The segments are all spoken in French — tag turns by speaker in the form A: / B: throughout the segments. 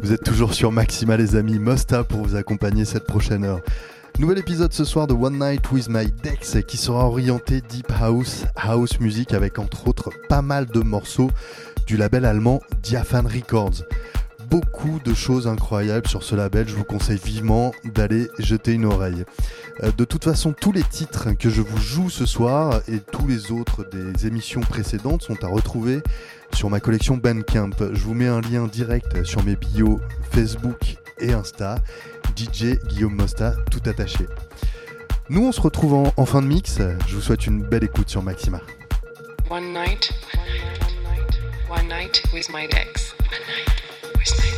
A: Vous êtes toujours sur Maxima les amis, Mosta pour vous accompagner cette prochaine heure. Nouvel épisode ce soir de One Night with My Dex qui sera orienté Deep House, House Music avec entre autres pas mal de morceaux du label allemand Diaphan Records. Beaucoup de choses incroyables sur ce label, je vous conseille vivement d'aller jeter une oreille. Euh, de toute façon, tous les titres que je vous joue ce soir et tous les autres des émissions précédentes sont à retrouver sur ma collection Bandcamp. Je vous mets un lien direct sur mes bios Facebook et Insta. DJ Guillaume Mosta, tout attaché. Nous, on se retrouve en, fin de mix. Je vous souhaite une belle écoute sur Maxima.
B: One night, one night, one night, one night with my ex. One night with my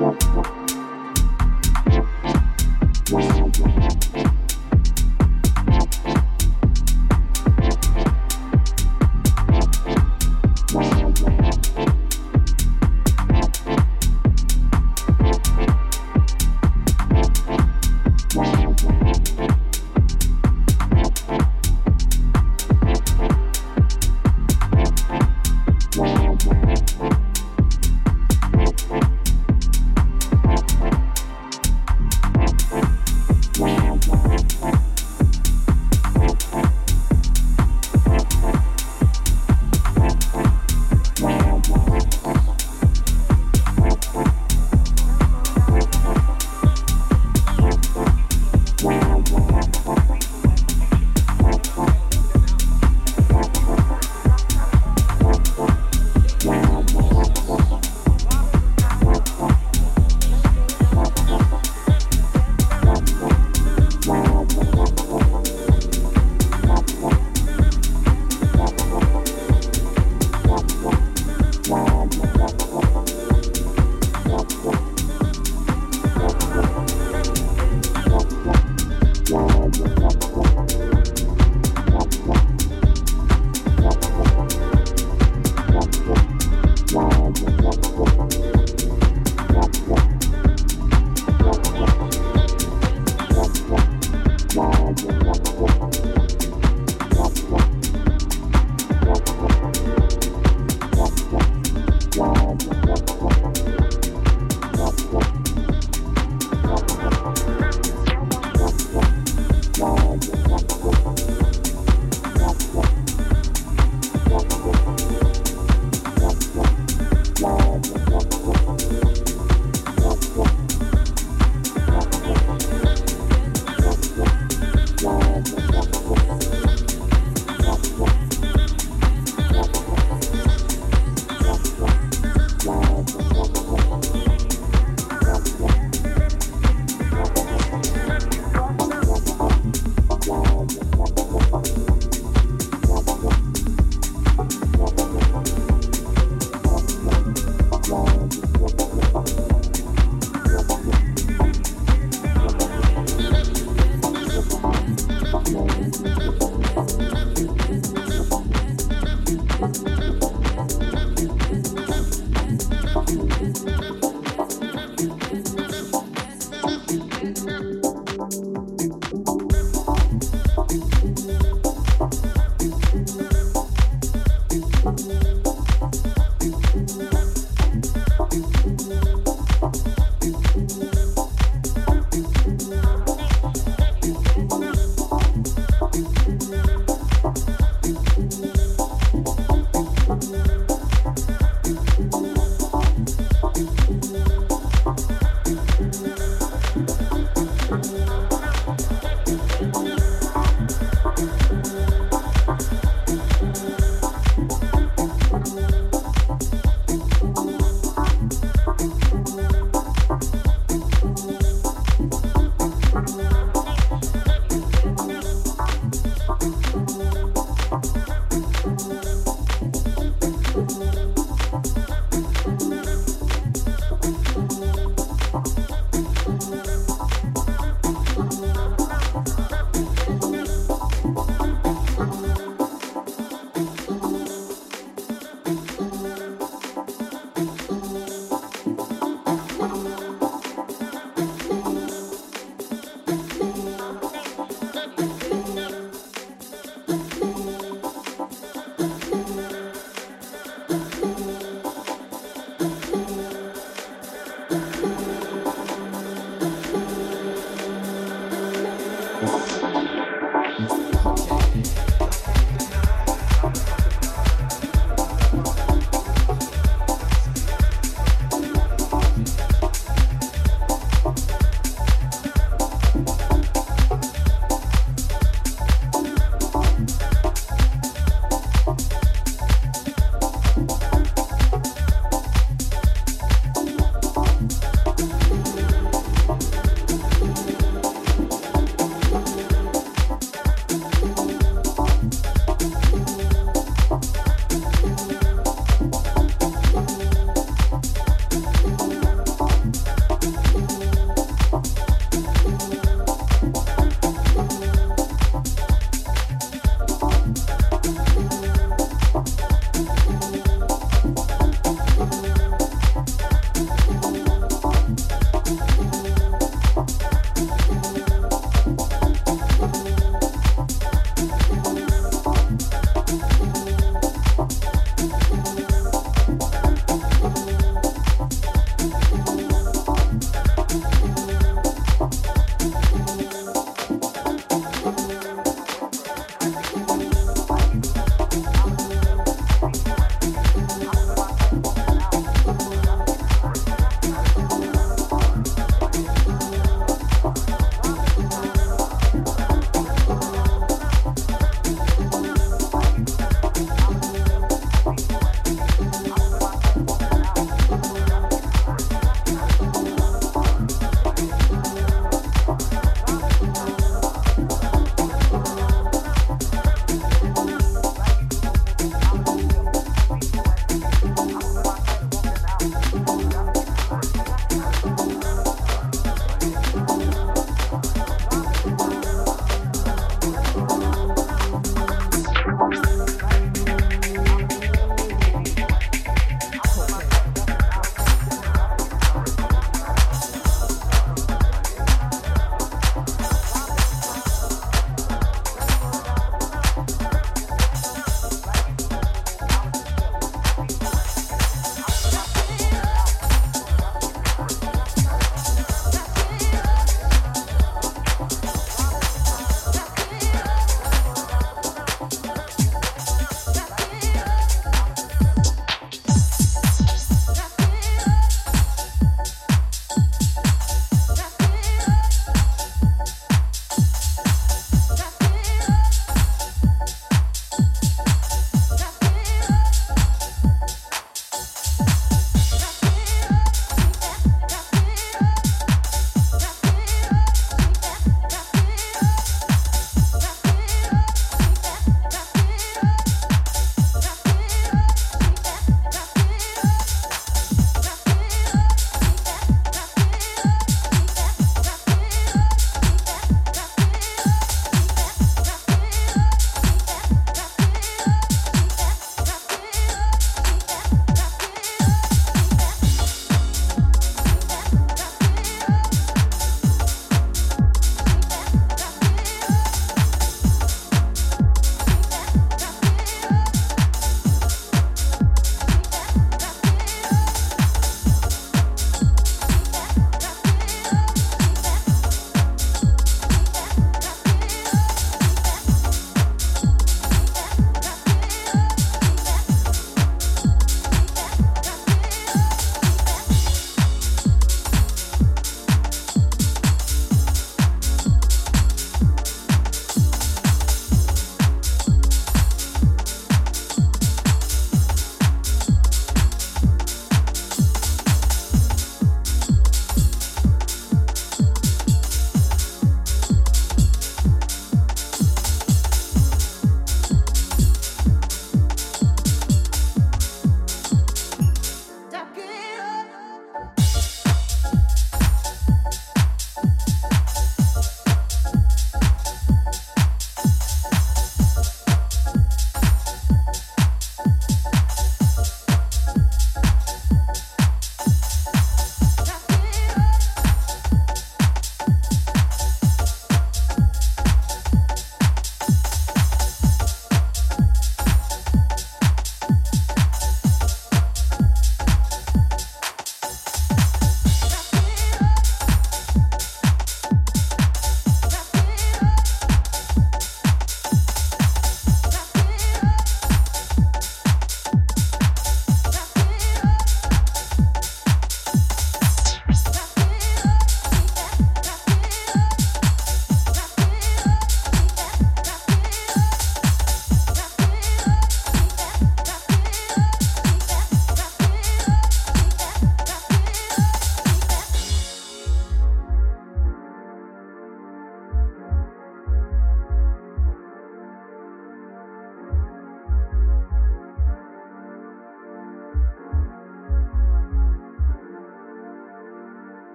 A: Thank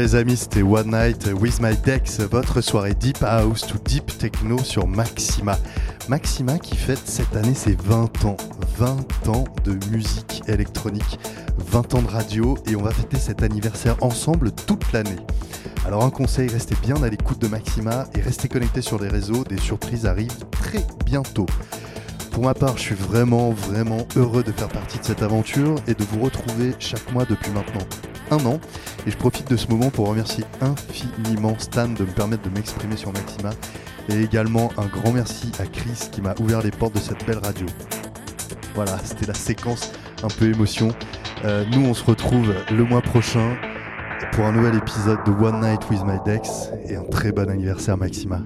A: Les amis, c'était One Night with My Dex, votre soirée Deep House to Deep Techno sur Maxima. Maxima qui fête cette année ses 20 ans. 20 ans de musique électronique, 20 ans de radio et on va fêter cet anniversaire ensemble toute l'année. Alors un conseil, restez bien à l'écoute de Maxima et restez connectés sur les réseaux, des surprises arrivent très bientôt. Pour ma part, je suis vraiment, vraiment heureux de faire partie de cette aventure et de vous retrouver chaque mois depuis maintenant un an. Et je profite de ce moment pour remercier infiniment Stan de me permettre de m'exprimer sur Maxima. Et également un grand merci à Chris qui m'a ouvert les portes de cette belle radio. Voilà, c'était la séquence un peu émotion. Euh, nous, on se retrouve le mois prochain pour un nouvel épisode de One Night with My Dex et un très bon anniversaire Maxima.